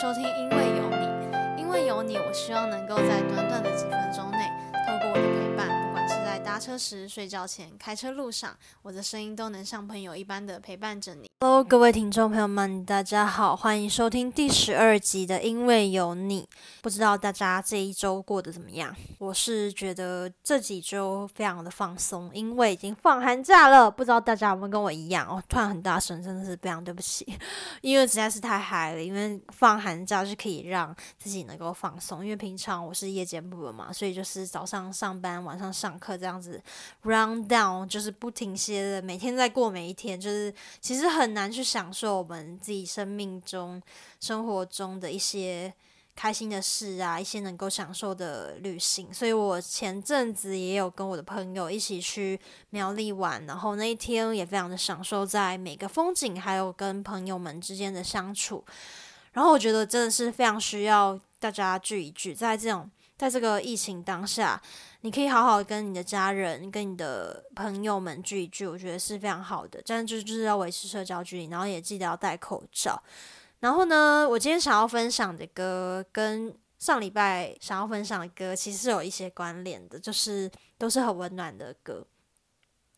收听，因为有你，因为有你，我希望能够在短短的几分车时、睡觉前、开车路上，我的声音都能像朋友一般的陪伴着你。Hello，各位听众朋友们，大家好，欢迎收听第十二集的《因为有你》。不知道大家这一周过得怎么样？我是觉得这几周非常的放松，因为已经放寒假了。不知道大家有没有跟我一样？哦，突然很大声，真的是非常对不起，因为实在是太嗨了。因为放寒假是可以让自己能够放松，因为平常我是夜间部的嘛，所以就是早上上班，晚上上课这样子 round down，就是不停歇的，每天在过每一天，就是其实很难去享受我们自己生命中、生活中的一些。开心的事啊，一些能够享受的旅行，所以我前阵子也有跟我的朋友一起去苗栗玩，然后那一天也非常的享受在每个风景，还有跟朋友们之间的相处。然后我觉得真的是非常需要大家聚一聚，在这种在这个疫情当下，你可以好好跟你的家人、跟你的朋友们聚一聚，我觉得是非常好的。但就就是要维持社交距离，然后也记得要戴口罩。然后呢，我今天想要分享的歌跟上礼拜想要分享的歌其实是有一些关联的，就是都是很温暖的歌。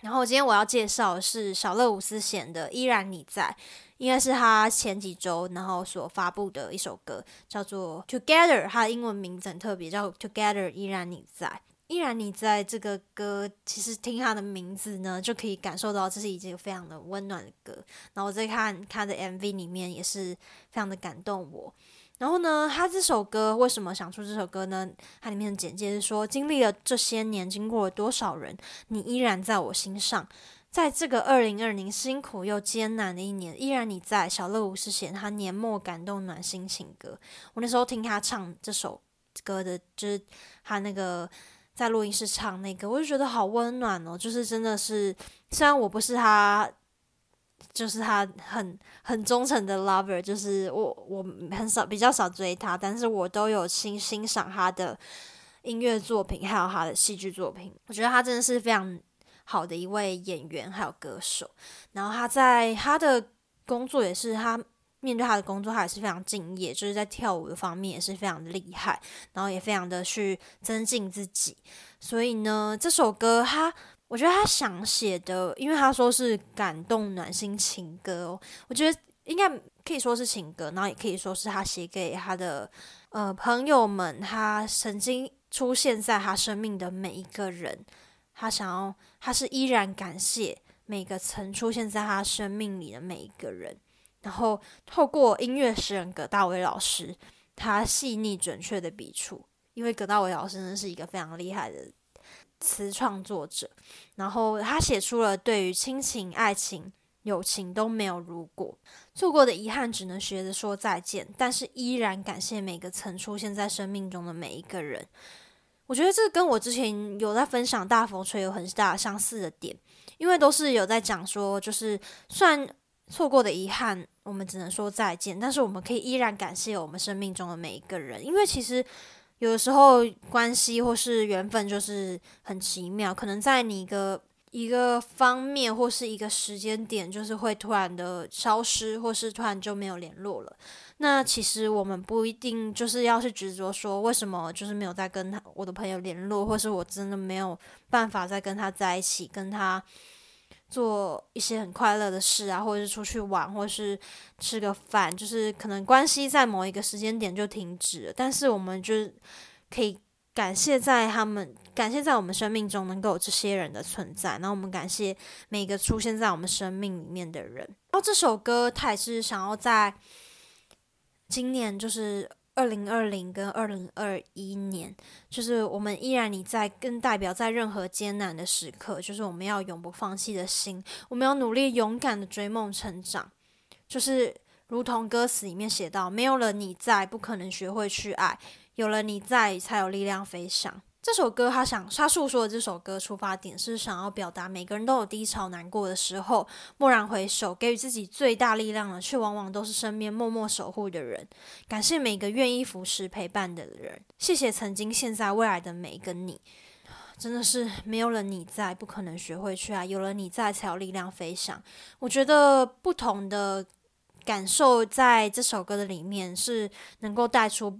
然后今天我要介绍的是小乐伍思贤的《依然你在》，应该是他前几周然后所发布的一首歌，叫做《Together》，它的英文名字很特别，叫《Together》，依然你在。依然你在这个歌，其实听他的名字呢，就可以感受到这是一件非常的温暖的歌。然后我在看他的 MV 里面，也是非常的感动我。然后呢，他这首歌为什么想出这首歌呢？它里面的简介是说，经历了这些年，经过了多少人，你依然在我心上。在这个二零二零辛苦又艰难的一年，依然你在。小乐舞是写他年末感动暖心情歌。我那时候听他唱这首歌的，就是他那个。在录音室唱那个，我就觉得好温暖哦。就是真的是，虽然我不是他，就是他很很忠诚的 lover，就是我我很少比较少追他，但是我都有欣欣赏他的音乐作品，还有他的戏剧作品。我觉得他真的是非常好的一位演员，还有歌手。然后他在他的工作也是他。面对他的工作，他也是非常敬业，就是在跳舞的方面也是非常厉害，然后也非常的去增进自己。所以呢，这首歌他，我觉得他想写的，因为他说是感动暖心情歌哦，我觉得应该可以说是情歌，然后也可以说是他写给他的呃朋友们，他曾经出现在他生命的每一个人，他想要，他是依然感谢每个曾出现在他生命里的每一个人。然后透过音乐诗人葛大为老师，他细腻准确的笔触，因为葛大为老师呢是一个非常厉害的词创作者，然后他写出了对于亲情、爱情、友情都没有如果，错过的遗憾只能学着说再见，但是依然感谢每个曾出现在生命中的每一个人。我觉得这跟我之前有在分享大风吹有很大相似的点，因为都是有在讲说，就是算。错过的遗憾，我们只能说再见。但是我们可以依然感谢我们生命中的每一个人，因为其实有的时候关系或是缘分就是很奇妙，可能在你一个一个方面或是一个时间点，就是会突然的消失，或是突然就没有联络了。那其实我们不一定就是要去执着说为什么就是没有再跟他我的朋友联络，或是我真的没有办法再跟他在一起，跟他。做一些很快乐的事啊，或者是出去玩，或是吃个饭，就是可能关系在某一个时间点就停止了。但是我们就是可以感谢在他们，感谢在我们生命中能够有这些人的存在。然后我们感谢每个出现在我们生命里面的人。然后这首歌它也是想要在今年就是。二零二零跟二零二一年，就是我们依然你在，更代表在任何艰难的时刻，就是我们要永不放弃的心，我们要努力勇敢的追梦成长，就是如同歌词里面写到，没有了你在，不可能学会去爱，有了你在，才有力量飞翔。这首歌，他想他诉说的这首歌出发点是想要表达，每个人都有低潮难过的时候，蓦然回首，给予自己最大力量的，却往往都是身边默默守护的人。感谢每个愿意扶持陪伴的人，谢谢曾经、现在、未来的每一个你。真的是没有了你在，不可能学会去爱；有了你在，才有力量飞翔。我觉得不同的感受在这首歌的里面是能够带出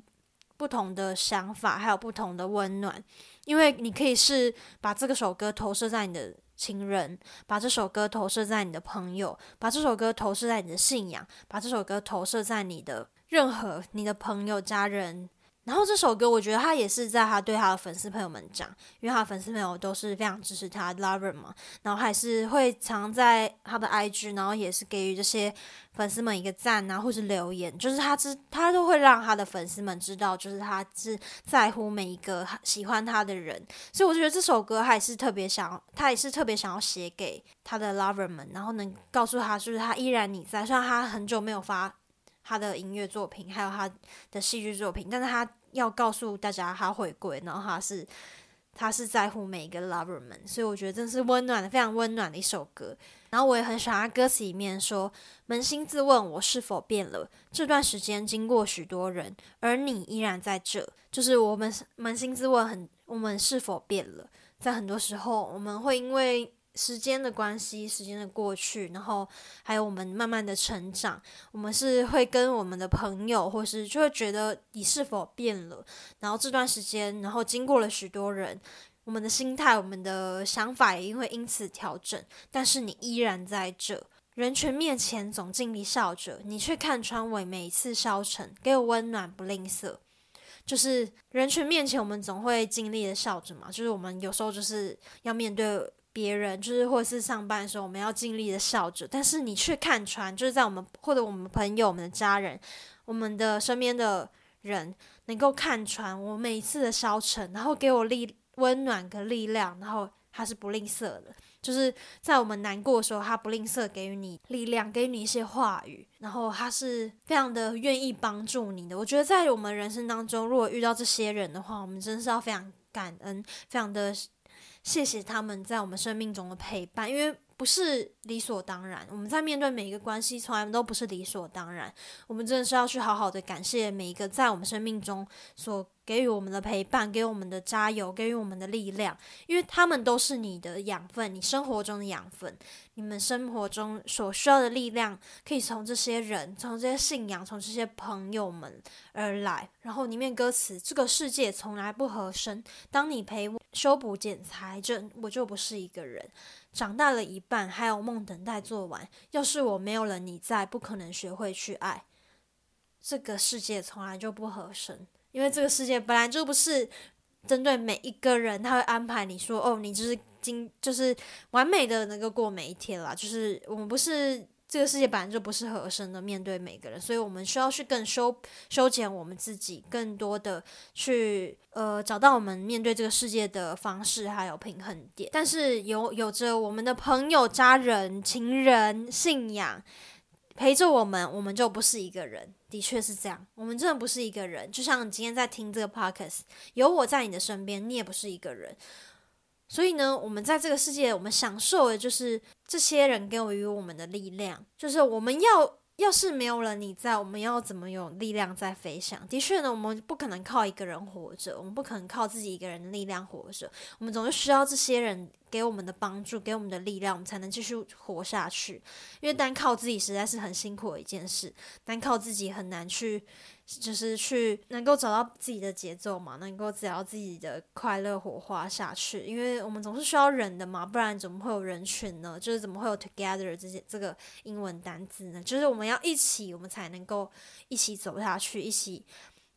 不同的想法，还有不同的温暖。因为你可以是把这个首歌投射在你的情人，把这首歌投射在你的朋友，把这首歌投射在你的信仰，把这首歌投射在你的任何你的朋友、家人。然后这首歌，我觉得他也是在他对他的粉丝朋友们讲，因为他的粉丝朋友都是非常支持他，lover 嘛，然后还是会常在他的 IG，然后也是给予这些粉丝们一个赞啊，或是留言，就是他知他都会让他的粉丝们知道，就是他是在乎每一个喜欢他的人，所以我觉得这首歌还是特别想，他也是特别想要写给他的 lover 们，然后能告诉他，就是他依然你在，虽然他很久没有发。他的音乐作品，还有他的戏剧作品，但是他要告诉大家他回归，然后他是他是在乎每一个 lover 们，所以我觉得真是温暖的，非常温暖的一首歌。然后我也很喜欢他歌词里面说：“扪心自问，我是否变了？这段时间经过许多人，而你依然在这。”就是我们扪心自问，很我们是否变了？在很多时候，我们会因为。时间的关系，时间的过去，然后还有我们慢慢的成长，我们是会跟我们的朋友，或是就会觉得你是否变了。然后这段时间，然后经过了许多人，我们的心态、我们的想法也会因此调整。但是你依然在这人群面前总尽力笑着，你却看穿我每一次消沉，给我温暖不吝啬。就是人群面前，我们总会尽力的笑着嘛。就是我们有时候就是要面对。别人就是或者是上班的时候，我们要尽力的笑着，但是你却看穿，就是在我们或者我们朋友、我们的家人、我们的身边的人，能够看穿我每一次的消沉，然后给我力温暖跟力量，然后他是不吝啬的，就是在我们难过的时候，他不吝啬给予你力量，给你一些话语，然后他是非常的愿意帮助你的。我觉得在我们人生当中，如果遇到这些人的话，我们真的是要非常感恩，非常的。谢谢他们在我们生命中的陪伴，因为不是理所当然。我们在面对每一个关系，从来都不是理所当然。我们真的是要去好好的感谢每一个在我们生命中所。给予我们的陪伴，给我们的加油，给予我们的力量，因为他们都是你的养分，你生活中的养分。你们生活中所需要的力量，可以从这些人、从这些信仰、从这些朋友们而来。然后里面歌词：这个世界从来不合身，当你陪我修补剪裁，这我就不是一个人。长大了一半，还有梦等待做完。要是我没有了你在，不可能学会去爱。这个世界从来就不合身。因为这个世界本来就不是针对每一个人，他会安排你说哦，你就是今就是完美的能够过每一天了。就是我们不是这个世界本来就不是合身的面对每个人，所以我们需要去更修修剪我们自己，更多的去呃找到我们面对这个世界的方式还有平衡点。但是有有着我们的朋友、家人、情人、信仰。陪着我们，我们就不是一个人。的确是这样，我们真的不是一个人。就像你今天在听这个 podcast，有我在你的身边，你也不是一个人。所以呢，我们在这个世界，我们享受的就是这些人给予我们的力量。就是我们要，要是没有了你在，我们要怎么有力量在飞翔？的确呢，我们不可能靠一个人活着，我们不可能靠自己一个人的力量活着。我们总是需要这些人。给我们的帮助，给我们的力量，我们才能继续活下去。因为单靠自己实在是很辛苦的一件事，单靠自己很难去，就是去能够找到自己的节奏嘛，能够找到自己的快乐火花下去。因为我们总是需要人的嘛，不然怎么会有人群呢？就是怎么会有 together 这些这个英文单字呢？就是我们要一起，我们才能够一起走下去，一起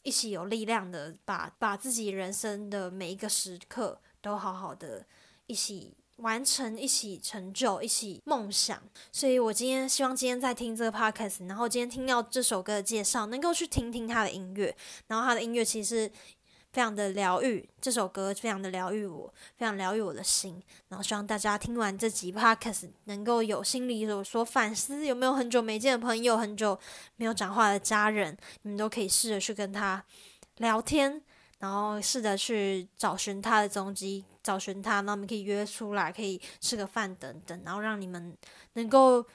一起有力量的把把自己人生的每一个时刻都好好的。一起完成，一起成就，一起梦想。所以我今天希望今天在听这个 podcast，然后今天听到这首歌的介绍，能够去听听他的音乐。然后他的音乐其实非常的疗愈，这首歌非常的疗愈我，非常疗愈我的心。然后希望大家听完这集 podcast，能够有心里有所反思，有没有很久没见的朋友，很久没有讲话的家人，你们都可以试着去跟他聊天。然后试着去找寻他的踪迹，找寻他，那我们可以约出来，可以吃个饭等等，然后让你们能够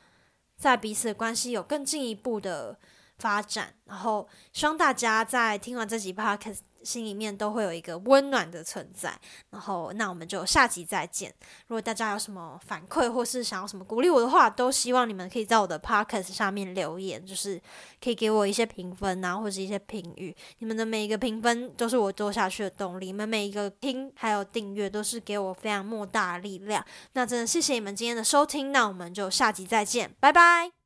在彼此的关系有更进一步的发展。然后希望大家在听完这集 podcast 心里面都会有一个温暖的存在。然后，那我们就下集再见。如果大家有什么反馈或是想要什么鼓励我的话，都希望你们可以在我的 podcast 下面留言，就是可以给我一些评分啊，或者一些评语。你们的每一个评分都是我做下去的动力，你们每一个听还有订阅都是给我非常莫大的力量。那真的谢谢你们今天的收听，那我们就下集再见，拜拜。